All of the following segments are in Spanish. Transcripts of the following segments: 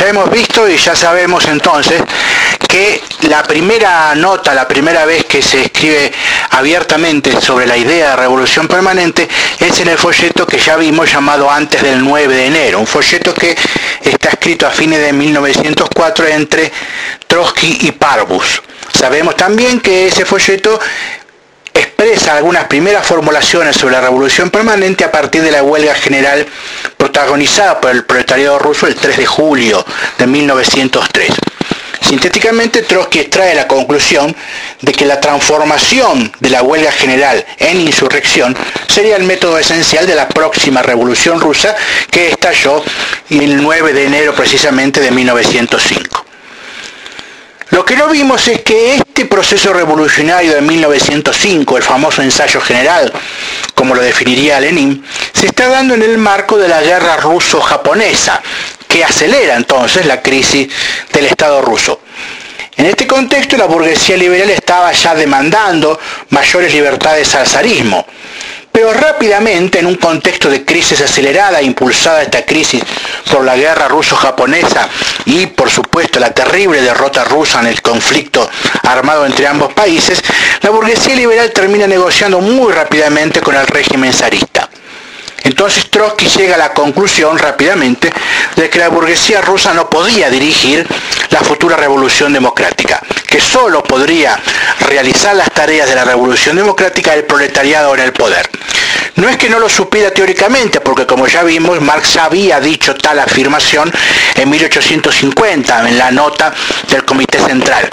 Ya hemos visto y ya sabemos entonces que la primera nota, la primera vez que se escribe abiertamente sobre la idea de revolución permanente es en el folleto que ya vimos llamado antes del 9 de enero, un folleto que está escrito a fines de 1904 entre Trotsky y Parvus. Sabemos también que ese folleto expresa algunas primeras formulaciones sobre la revolución permanente a partir de la huelga general protagonizada por el proletariado ruso el 3 de julio de 1903. Sintéticamente, Trotsky extrae la conclusión de que la transformación de la huelga general en insurrección sería el método esencial de la próxima revolución rusa que estalló el 9 de enero precisamente de 1905. Lo que no vimos es que este proceso revolucionario de 1905, el famoso ensayo general, como lo definiría Lenin, se está dando en el marco de la guerra ruso-japonesa, que acelera entonces la crisis del Estado ruso. En este contexto, la burguesía liberal estaba ya demandando mayores libertades al zarismo. Pero rápidamente, en un contexto de crisis acelerada, impulsada esta crisis por la guerra ruso-japonesa y, por supuesto, la terrible derrota rusa en el conflicto armado entre ambos países, la burguesía liberal termina negociando muy rápidamente con el régimen zarista. Entonces Trotsky llega a la conclusión rápidamente de que la burguesía rusa no podía dirigir la futura revolución democrática, que solo podría realizar las tareas de la revolución democrática el proletariado en el poder. No es que no lo supiera teóricamente, porque como ya vimos, Marx había dicho tal afirmación en 1850 en la nota del Comité Central.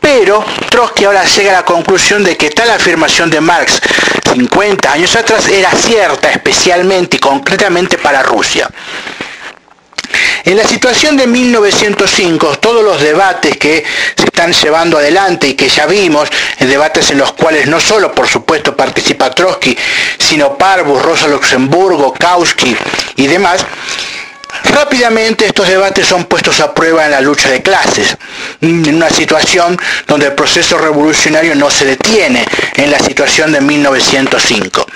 Pero Trotsky ahora llega a la conclusión de que tal afirmación de Marx 50 años atrás era cierta especialmente y concretamente para Rusia. En la situación de 1905, todos los debates que se están llevando adelante y que ya vimos, debates en los cuales no solo, por supuesto, participa Trotsky, sino Parvus, Rosa Luxemburgo, Kautsky y demás, Rápidamente estos debates son puestos a prueba en la lucha de clases, en una situación donde el proceso revolucionario no se detiene en la situación de 1905.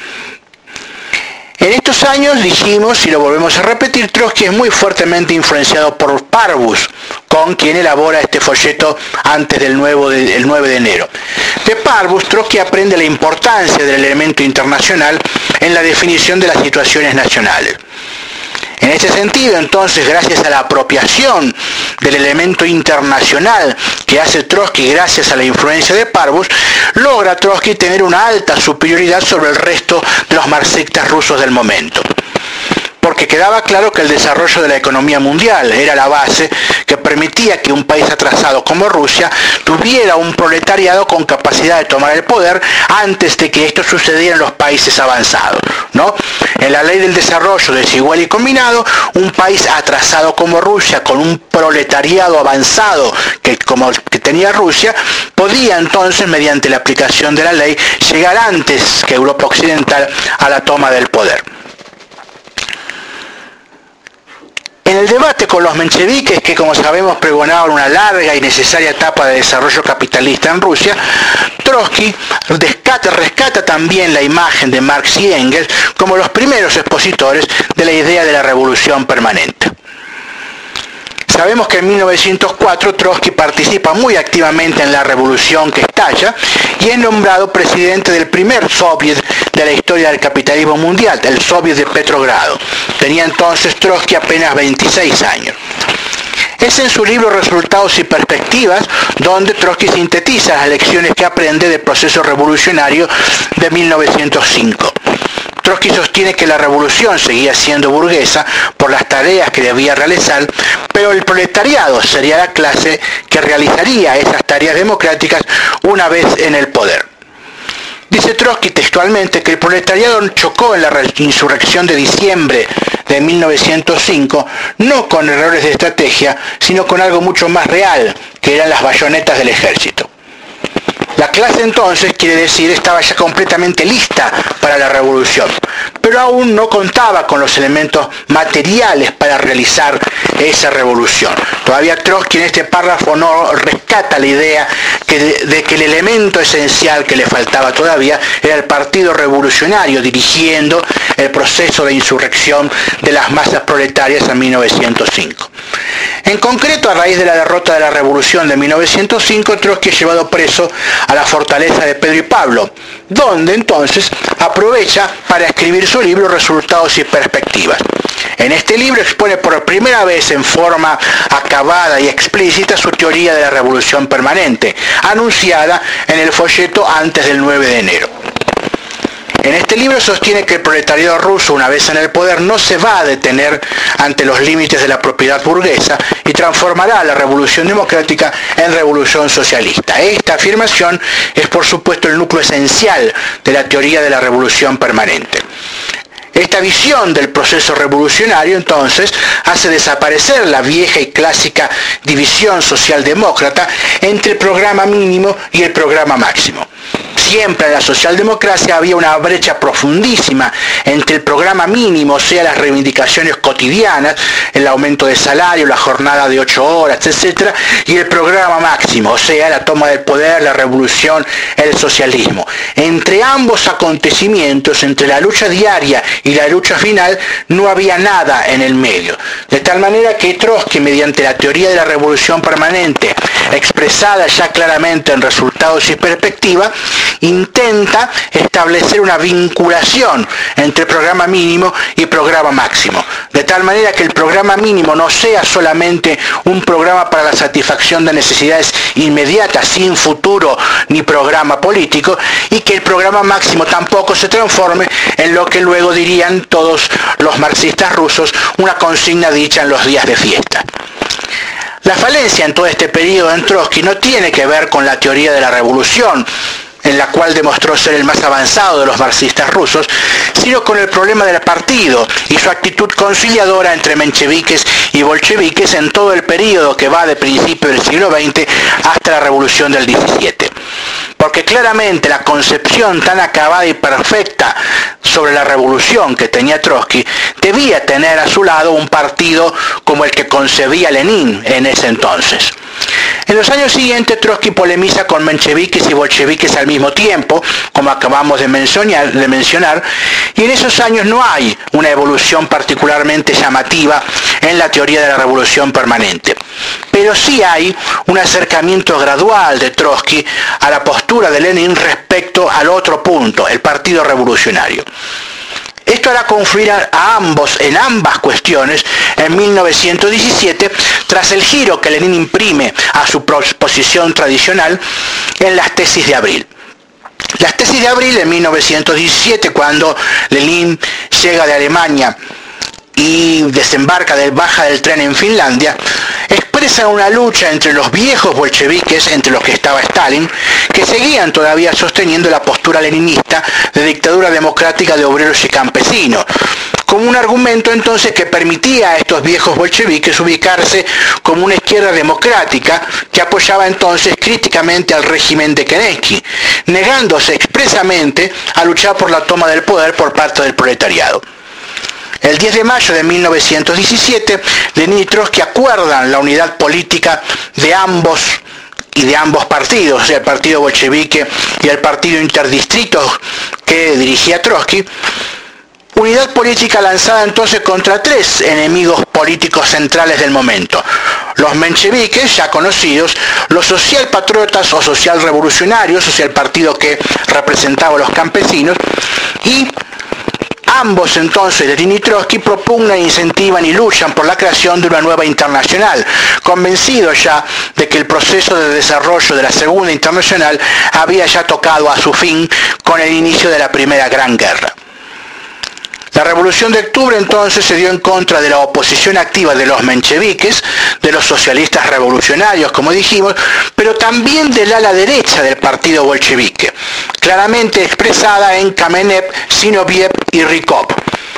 En estos años dijimos, y lo volvemos a repetir, Trotsky es muy fuertemente influenciado por Parvus, con quien elabora este folleto antes del, nuevo del 9 de enero. De Parvus, Trotsky aprende la importancia del elemento internacional en la definición de las situaciones nacionales. En ese sentido, entonces, gracias a la apropiación del elemento internacional que hace Trotsky gracias a la influencia de Parvus, logra Trotsky tener una alta superioridad sobre el resto de los marxistas rusos del momento porque quedaba claro que el desarrollo de la economía mundial era la base que permitía que un país atrasado como Rusia tuviera un proletariado con capacidad de tomar el poder antes de que esto sucediera en los países avanzados. ¿no? En la ley del desarrollo desigual y combinado, un país atrasado como Rusia, con un proletariado avanzado que, como que tenía Rusia, podía entonces, mediante la aplicación de la ley, llegar antes que Europa Occidental a la toma del poder. En el debate con los mencheviques, que como sabemos pregonaban una larga y necesaria etapa de desarrollo capitalista en Rusia, Trotsky rescata, rescata también la imagen de Marx y Engels como los primeros expositores de la idea de la revolución permanente. Sabemos que en 1904 Trotsky participa muy activamente en la revolución que estalla y es nombrado presidente del primer soviet de la historia del capitalismo mundial, el soviet de Petrogrado. Tenía entonces Trotsky apenas 26 años. Es en su libro Resultados y Perspectivas donde Trotsky sintetiza las lecciones que aprende del proceso revolucionario de 1905. Trotsky sostiene que la revolución seguía siendo burguesa por las tareas que debía realizar, pero el proletariado sería la clase que realizaría esas tareas democráticas una vez en el poder. Dice Trotsky textualmente que el proletariado chocó en la insurrección de diciembre de 1905 no con errores de estrategia, sino con algo mucho más real, que eran las bayonetas del ejército. La clase entonces, quiere decir, estaba ya completamente lista para la revolución, pero aún no contaba con los elementos materiales para realizar esa revolución. Todavía Trotsky en este párrafo no rescata la idea de, que el elemento esencial que le faltaba todavía era el Partido Revolucionario dirigiendo el proceso de insurrección de las masas proletarias en 1905. En concreto, a raíz de la derrota de la revolución de 1905, Trotsky es llevado preso a la fortaleza de Pedro y Pablo, donde entonces aprovecha para escribir su libro Resultados y Perspectivas. En este libro expone por primera vez en forma acabada y explícita su teoría de la revolución permanente, anunciada en el folleto antes del 9 de enero. En este libro sostiene que el proletariado ruso, una vez en el poder, no se va a detener ante los límites de la propiedad burguesa y transformará la revolución democrática en revolución socialista. Esta afirmación es, por supuesto, el núcleo esencial de la teoría de la revolución permanente. Esta visión del proceso revolucionario entonces hace desaparecer la vieja y clásica división socialdemócrata entre el programa mínimo y el programa máximo siempre en la socialdemocracia había una brecha profundísima entre el programa mínimo, o sea, las reivindicaciones cotidianas, el aumento de salario, la jornada de ocho horas, etc., y el programa máximo, o sea, la toma del poder, la revolución, el socialismo. Entre ambos acontecimientos, entre la lucha diaria y la lucha final, no había nada en el medio. De tal manera que Trotsky, mediante la teoría de la revolución permanente, expresada ya claramente en resultados y perspectiva, intenta establecer una vinculación entre programa mínimo y programa máximo, de tal manera que el programa mínimo no sea solamente un programa para la satisfacción de necesidades inmediatas, sin futuro ni programa político, y que el programa máximo tampoco se transforme en lo que luego dirían todos los marxistas rusos, una consigna dicha en los días de fiesta. La falencia en todo este periodo en Trotsky no tiene que ver con la teoría de la revolución, en la cual demostró ser el más avanzado de los marxistas rusos, sino con el problema del partido y su actitud conciliadora entre mencheviques y bolcheviques en todo el periodo que va de principio del siglo XX hasta la revolución del 17 porque claramente la concepción tan acabada y perfecta sobre la revolución que tenía Trotsky debía tener a su lado un partido como el que concebía Lenin en ese entonces. En los años siguientes Trotsky polemiza con mencheviques y bolcheviques al mismo tiempo, como acabamos de mencionar, de mencionar, y en esos años no hay una evolución particularmente llamativa en la teoría de la revolución permanente. Pero sí hay un acercamiento gradual de Trotsky a la postura de Lenin respecto al otro punto, el Partido Revolucionario. Esto hará confluir a ambos en ambas cuestiones en 1917 tras el giro que Lenin imprime a su posición tradicional en las tesis de abril. Las tesis de abril en 1917, cuando Lenin llega de Alemania y desembarca del baja del tren en Finlandia, expresa una lucha entre los viejos bolcheviques, entre los que estaba Stalin, que seguían todavía sosteniendo la postura leninista de dictadura democrática de obreros y campesinos, como un argumento entonces que permitía a estos viejos bolcheviques ubicarse como una izquierda democrática que apoyaba entonces críticamente al régimen de Kerensky, negándose expresamente a luchar por la toma del poder por parte del proletariado. El 10 de mayo de 1917, Lenin y Trotsky acuerdan la unidad política de ambos y de ambos partidos, el partido bolchevique y el partido interdistrito que dirigía Trotsky, unidad política lanzada entonces contra tres enemigos políticos centrales del momento. Los mencheviques, ya conocidos, los socialpatriotas o socialrevolucionarios, o sea, el partido que representaba a los campesinos, y Ambos entonces, Lenin y propugnan, incentivan y luchan por la creación de una nueva internacional, convencidos ya de que el proceso de desarrollo de la segunda internacional había ya tocado a su fin con el inicio de la primera gran guerra. La revolución de octubre entonces se dio en contra de la oposición activa de los mencheviques, de los socialistas revolucionarios, como dijimos, pero también del ala derecha del partido bolchevique, claramente expresada en Kamenev, Sinoviev y Rykov.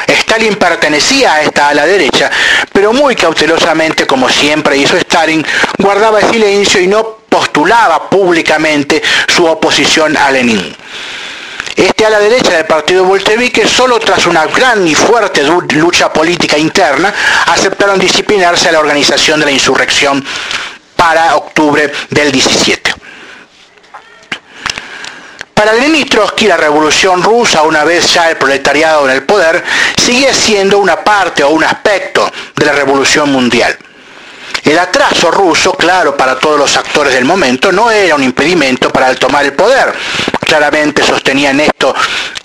Stalin pertenecía a esta ala derecha, pero muy cautelosamente, como siempre hizo Stalin, guardaba silencio y no postulaba públicamente su oposición a Lenin. Este a la derecha del partido bolchevique, solo tras una gran y fuerte lucha política interna, aceptaron disciplinarse a la organización de la insurrección para octubre del 17. Para Lenin Trotsky, la revolución rusa, una vez ya el proletariado en el poder, sigue siendo una parte o un aspecto de la revolución mundial. El atraso ruso, claro, para todos los actores del momento, no era un impedimento para tomar el poder. Claramente sostenían esto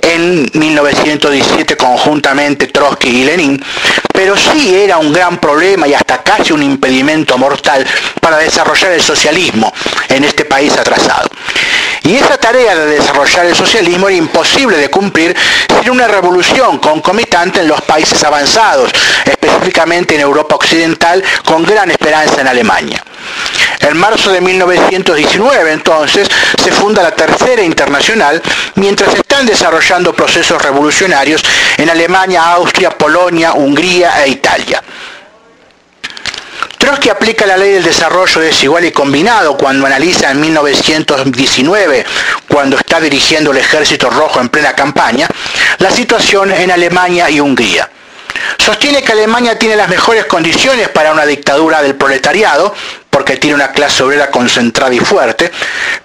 en 1917 conjuntamente Trotsky y Lenin, pero sí era un gran problema y hasta casi un impedimento mortal para desarrollar el socialismo en este país atrasado. Y esa tarea de desarrollar el socialismo era imposible de cumplir sin una revolución concomitante en los países avanzados, específicamente en Europa Occidental, con gran esperanza en Alemania. En marzo de 1919, entonces, se funda la Tercera Internacional, mientras están desarrollando procesos revolucionarios en Alemania, Austria, Polonia, Hungría e Italia. Trotsky aplica la ley del desarrollo desigual y combinado cuando analiza en 1919, cuando está dirigiendo el ejército rojo en plena campaña, la situación en Alemania y Hungría. Sostiene que Alemania tiene las mejores condiciones para una dictadura del proletariado, porque tiene una clase obrera concentrada y fuerte,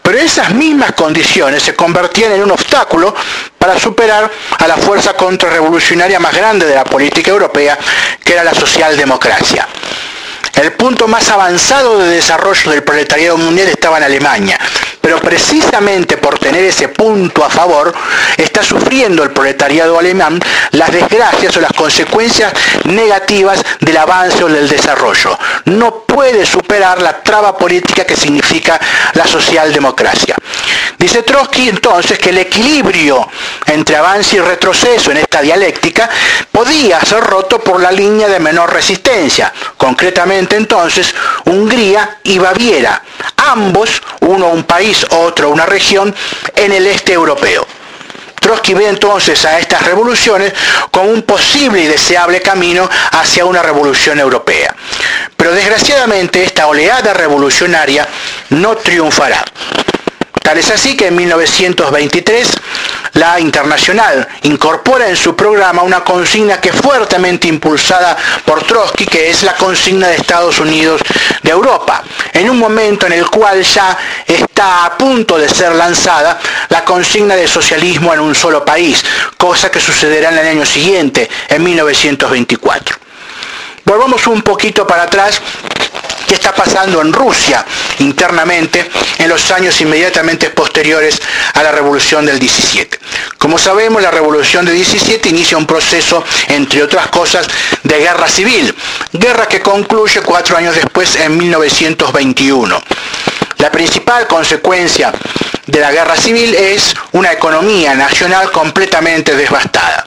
pero esas mismas condiciones se convertían en un obstáculo para superar a la fuerza contrarrevolucionaria más grande de la política europea, que era la socialdemocracia. El punto más avanzado de desarrollo del proletariado mundial estaba en Alemania, pero precisamente por tener ese punto a favor, está sufriendo el proletariado alemán las desgracias o las consecuencias negativas del avance o del desarrollo. No puede superar la traba política que significa la socialdemocracia. Dice Trotsky entonces que el equilibrio entre avance y retroceso en esta dialéctica podía ser roto por la línea de menor resistencia, concretamente entonces Hungría y Baviera, ambos, uno un país, otro una región, en el este europeo. Trotsky ve entonces a estas revoluciones como un posible y deseable camino hacia una revolución europea. Pero desgraciadamente esta oleada revolucionaria no triunfará. Tal es así que en 1923 la Internacional incorpora en su programa una consigna que fuertemente impulsada por Trotsky, que es la consigna de Estados Unidos de Europa, en un momento en el cual ya está a punto de ser lanzada la consigna de socialismo en un solo país, cosa que sucederá en el año siguiente, en 1924. Volvamos un poquito para atrás qué está pasando en Rusia internamente en los años inmediatamente posteriores a la revolución del 17. Como sabemos, la revolución del 17 inicia un proceso, entre otras cosas, de guerra civil, guerra que concluye cuatro años después en 1921. La principal consecuencia de la guerra civil es una economía nacional completamente devastada.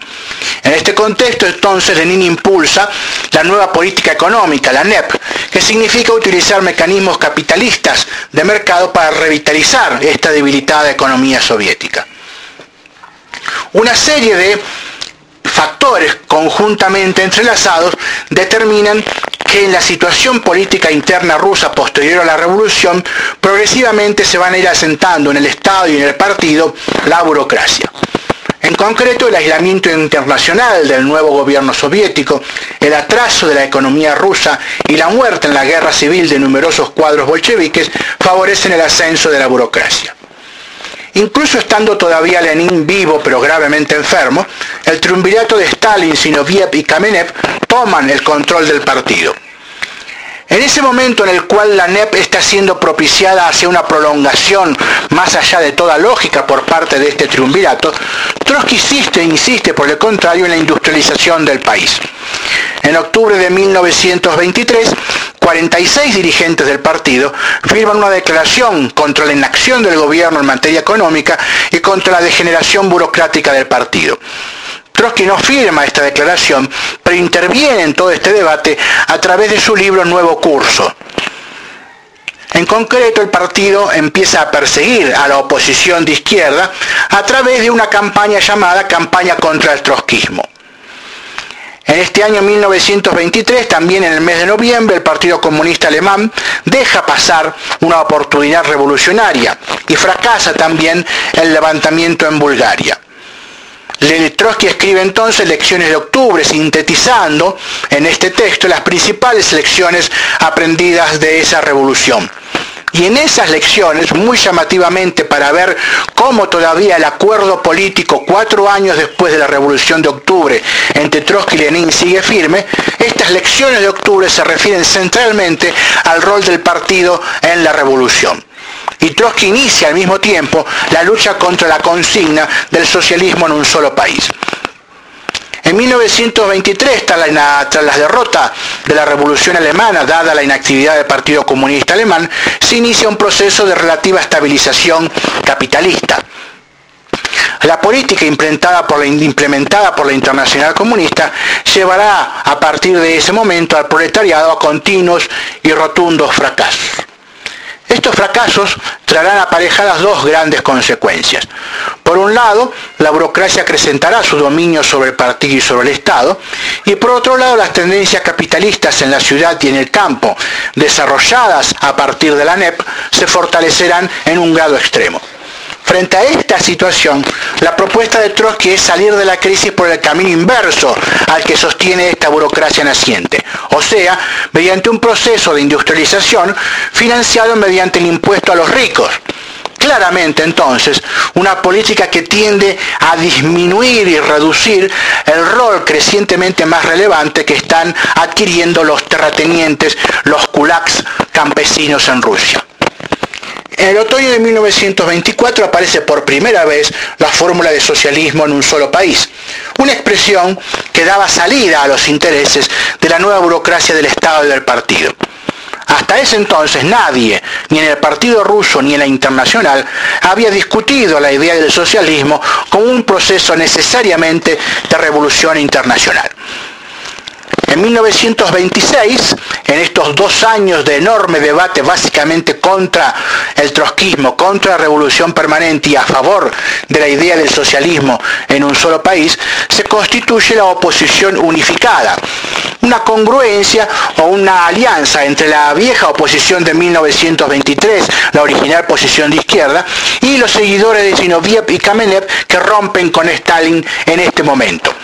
En este contexto, entonces, Lenin impulsa la nueva política económica, la NEP, que significa utilizar mecanismos capitalistas de mercado para revitalizar esta debilitada economía soviética. Una serie de factores conjuntamente entrelazados determinan que en la situación política interna rusa posterior a la revolución progresivamente se van a ir asentando en el Estado y en el partido la burocracia. En concreto, el aislamiento internacional del nuevo gobierno soviético, el atraso de la economía rusa y la muerte en la guerra civil de numerosos cuadros bolcheviques favorecen el ascenso de la burocracia. Incluso estando todavía Lenin vivo pero gravemente enfermo, el triunvirato de Stalin, Sinoviev y Kamenev toman el control del partido. En ese momento en el cual la NEP está siendo propiciada hacia una prolongación más allá de toda lógica por parte de este triunvirato, Trotsky insiste insiste por el contrario en la industrialización del país. En octubre de 1923, 46 dirigentes del partido firman una declaración contra la inacción del gobierno en materia económica y contra la degeneración burocrática del partido. Trotsky no firma esta declaración, pero interviene en todo este debate a través de su libro Nuevo Curso. En concreto, el partido empieza a perseguir a la oposición de izquierda a través de una campaña llamada Campaña contra el Trotskismo. En este año 1923, también en el mes de noviembre, el Partido Comunista Alemán deja pasar una oportunidad revolucionaria y fracasa también el levantamiento en Bulgaria. Trotsky escribe entonces Lecciones de Octubre, sintetizando en este texto las principales lecciones aprendidas de esa revolución. Y en esas lecciones, muy llamativamente para ver cómo todavía el acuerdo político cuatro años después de la Revolución de Octubre entre Trotsky y Lenin sigue firme, estas lecciones de octubre se refieren centralmente al rol del partido en la revolución y Trotsky inicia al mismo tiempo la lucha contra la consigna del socialismo en un solo país. En 1923, tras la, tras derrota de la Revolución Alemana, dada la inactividad del Partido Comunista Alemán, se inicia un proceso de relativa estabilización capitalista. La política implementada por la, implementada por la Internacional Comunista llevará a partir de ese momento al proletariado a continuos y rotundos fracasos. Estos fracasos traerán aparejadas dos grandes consecuencias. Por un lado, la burocracia acrecentará su dominio sobre el partido y sobre el Estado, y por otro lado, las tendencias capitalistas en la ciudad y en el campo, desarrolladas a partir de la NEP, se fortalecerán en un grado extremo. Frente a esta situación, la propuesta de Trotsky es salir de la crisis por el camino inverso al que sostiene esta burocracia naciente, o sea, mediante un proceso de industrialización financiado mediante el impuesto a los ricos. Claramente entonces, una política que tiende a disminuir y reducir el rol crecientemente más relevante que están adquiriendo los terratenientes, los kulaks campesinos en Rusia. En el otoño de 1924 aparece por primera vez la fórmula de socialismo en un solo país, una expresión que daba salida a los intereses de la nueva burocracia del Estado y del partido. Hasta ese entonces nadie, ni en el Partido Ruso ni en la Internacional, había discutido la idea del socialismo como un proceso necesariamente de revolución internacional. En 1926, en estos dos años de enorme debate básicamente contra el trotskismo, contra la revolución permanente y a favor de la idea del socialismo en un solo país, se constituye la oposición unificada, una congruencia o una alianza entre la vieja oposición de 1923, la original posición de izquierda, y los seguidores de Zinoviev y Kamenev que rompen con Stalin en este momento.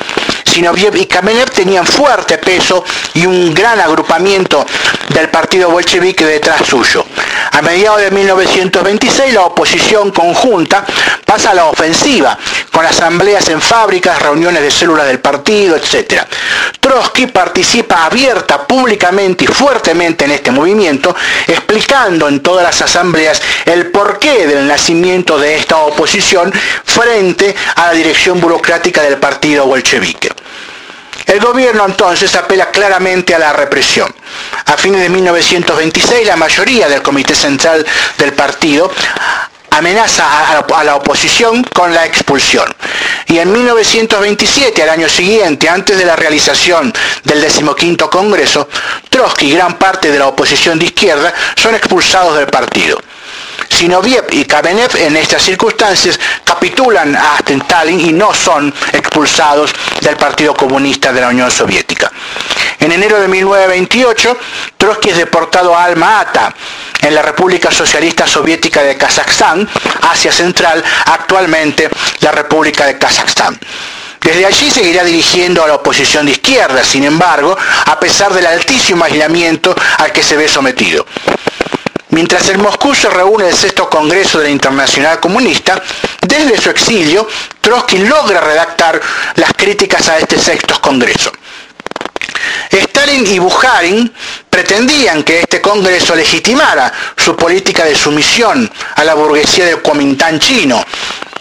Zinoviev y Kamenev tenían fuerte peso y un gran agrupamiento del partido bolchevique detrás suyo. A mediados de 1926 la oposición conjunta pasa a la ofensiva, con asambleas en fábricas, reuniones de células del partido, etc. Trotsky participa abierta, públicamente y fuertemente en este movimiento, explicando en todas las asambleas el porqué del nacimiento de esta oposición frente a la dirección burocrática del partido bolchevique. El gobierno entonces apela claramente a la represión. A fines de 1926 la mayoría del Comité Central del partido amenaza a la oposición con la expulsión. Y en 1927, al año siguiente, antes de la realización del decimoquinto Congreso, Trotsky y gran parte de la oposición de izquierda son expulsados del partido. Sinoviev y Kamenev en estas circunstancias capitulan a Stalin y no son expulsados del Partido Comunista de la Unión Soviética. En enero de 1928, Trotsky es deportado a Alma-Ata, en la República Socialista Soviética de Kazajstán, Asia Central, actualmente la República de Kazajstán. Desde allí seguirá dirigiendo a la oposición de izquierda, sin embargo, a pesar del altísimo aislamiento al que se ve sometido. Mientras en Moscú se reúne el sexto Congreso de la Internacional Comunista, desde su exilio, Trotsky logra redactar las críticas a este sexto Congreso. Stalin y Bukharin pretendían que este Congreso legitimara su política de sumisión a la burguesía del Kuomintang chino,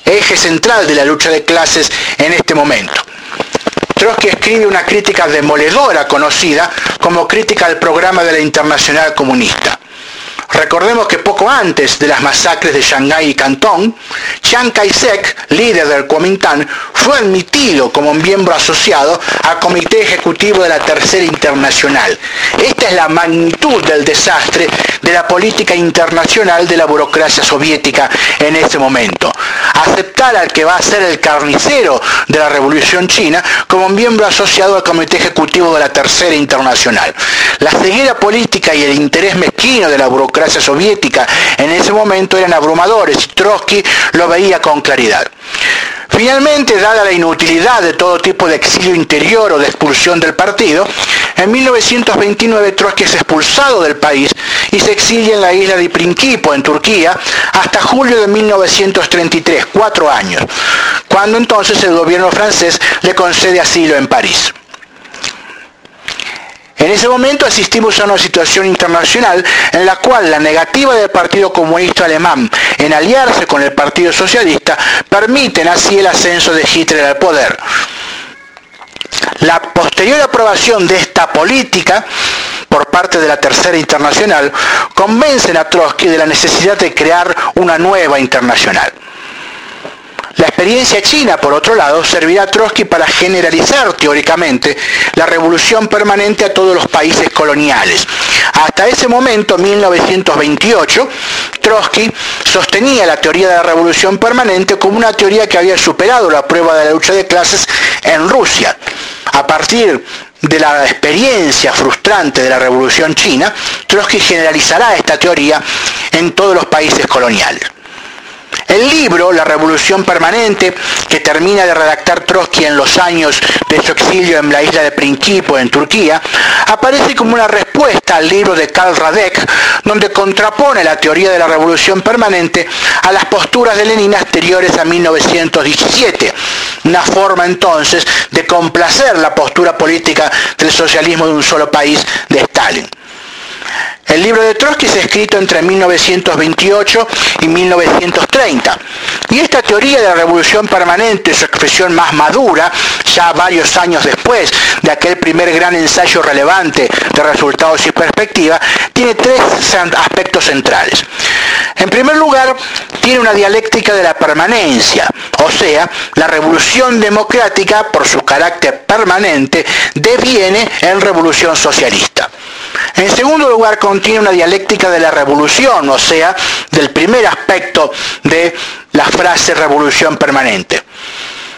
eje central de la lucha de clases en este momento. Trotsky escribe una crítica demoledora conocida como crítica al programa de la Internacional Comunista. Recordemos que poco antes de las masacres de Shanghái y Cantón, Chiang Kai-shek, líder del Kuomintang, fue admitido como miembro asociado al Comité Ejecutivo de la Tercera Internacional. Esta es la magnitud del desastre de la política internacional de la burocracia soviética en ese momento. Aceptar al que va a ser el carnicero de la Revolución China como miembro asociado al Comité Ejecutivo de la Tercera Internacional. La ceguera política y el interés mezquino de la burocracia soviética en ese momento eran abrumadores y Trotsky lo veía con claridad. Finalmente, dada la inutilidad de todo tipo de exilio interior o de expulsión del partido, en 1929 Trotsky es expulsado del país y se exilia en la isla de Principo, en Turquía, hasta julio de 1933, cuatro años, cuando entonces el gobierno francés le concede asilo en París. En ese momento asistimos a una situación internacional en la cual la negativa del Partido Comunista Alemán en aliarse con el Partido Socialista permiten así el ascenso de Hitler al poder. La posterior aprobación de esta política por parte de la Tercera Internacional convencen a Trotsky de la necesidad de crear una nueva internacional. La experiencia china, por otro lado, servirá a Trotsky para generalizar teóricamente la revolución permanente a todos los países coloniales. Hasta ese momento, 1928, Trotsky sostenía la teoría de la revolución permanente como una teoría que había superado la prueba de la lucha de clases en Rusia. A partir de la experiencia frustrante de la revolución china, Trotsky generalizará esta teoría en todos los países coloniales. El libro, La Revolución Permanente, que termina de redactar Trotsky en los años de su exilio en la isla de Principo, en Turquía, aparece como una respuesta al libro de Karl Radek, donde contrapone la teoría de la Revolución Permanente a las posturas de Lenin anteriores a 1917, una forma entonces de complacer la postura política del socialismo de un solo país de Stalin. El libro de Trotsky es escrito entre 1928 y 1930. Y esta teoría de la revolución permanente, su expresión más madura, ya varios años después de aquel primer gran ensayo relevante de resultados y perspectiva, tiene tres aspectos centrales. En primer lugar, tiene una dialéctica de la permanencia, o sea, la revolución democrática, por su carácter permanente, deviene en revolución socialista. En segundo lugar, contiene una dialéctica de la revolución, o sea, del primer aspecto de la frase revolución permanente.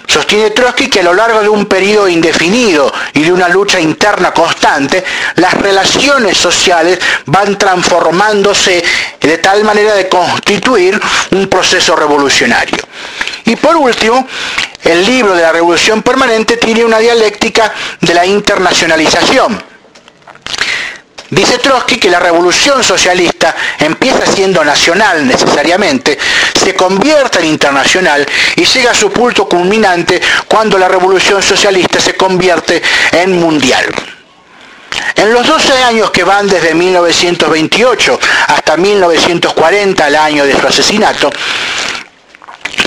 Sostiene Trotsky que a lo largo de un periodo indefinido y de una lucha interna constante, las relaciones sociales van transformándose de tal manera de constituir un proceso revolucionario. Y por último, el libro de la Revolución Permanente tiene una dialéctica de la internacionalización Dice Trotsky que la revolución socialista empieza siendo nacional necesariamente, se convierte en internacional y llega a su punto culminante cuando la revolución socialista se convierte en mundial. En los 12 años que van desde 1928 hasta 1940, el año de su asesinato,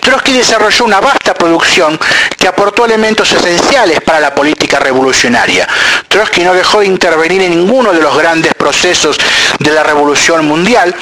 Trotsky desarrolló una vasta producción que aportó elementos esenciales para la política revolucionaria. Trotsky no dejó de intervenir en ninguno de los grandes procesos de la revolución mundial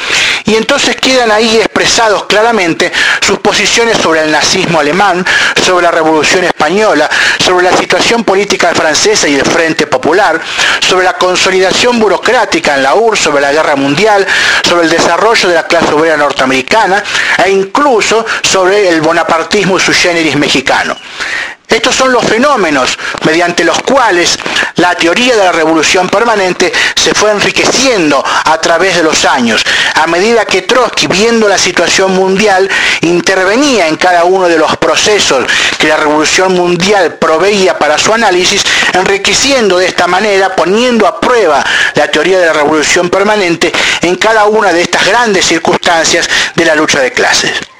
y entonces quedan ahí expresados claramente sus posiciones sobre el nazismo alemán, sobre la revolución española, sobre la situación política francesa y del Frente Popular, sobre la consolidación burocrática en la URSS, sobre la guerra mundial, sobre el desarrollo de la clase obrera norteamericana e incluso sobre el bonapartismo y su generis mexicano. Estos son los fenómenos mediante los cuales la teoría de la revolución permanente se fue enriqueciendo a través de los años, a medida que Trotsky, viendo la situación mundial, intervenía en cada uno de los procesos que la revolución mundial proveía para su análisis, enriqueciendo de esta manera, poniendo a prueba la teoría de la revolución permanente en cada una de estas grandes circunstancias de la lucha de clases.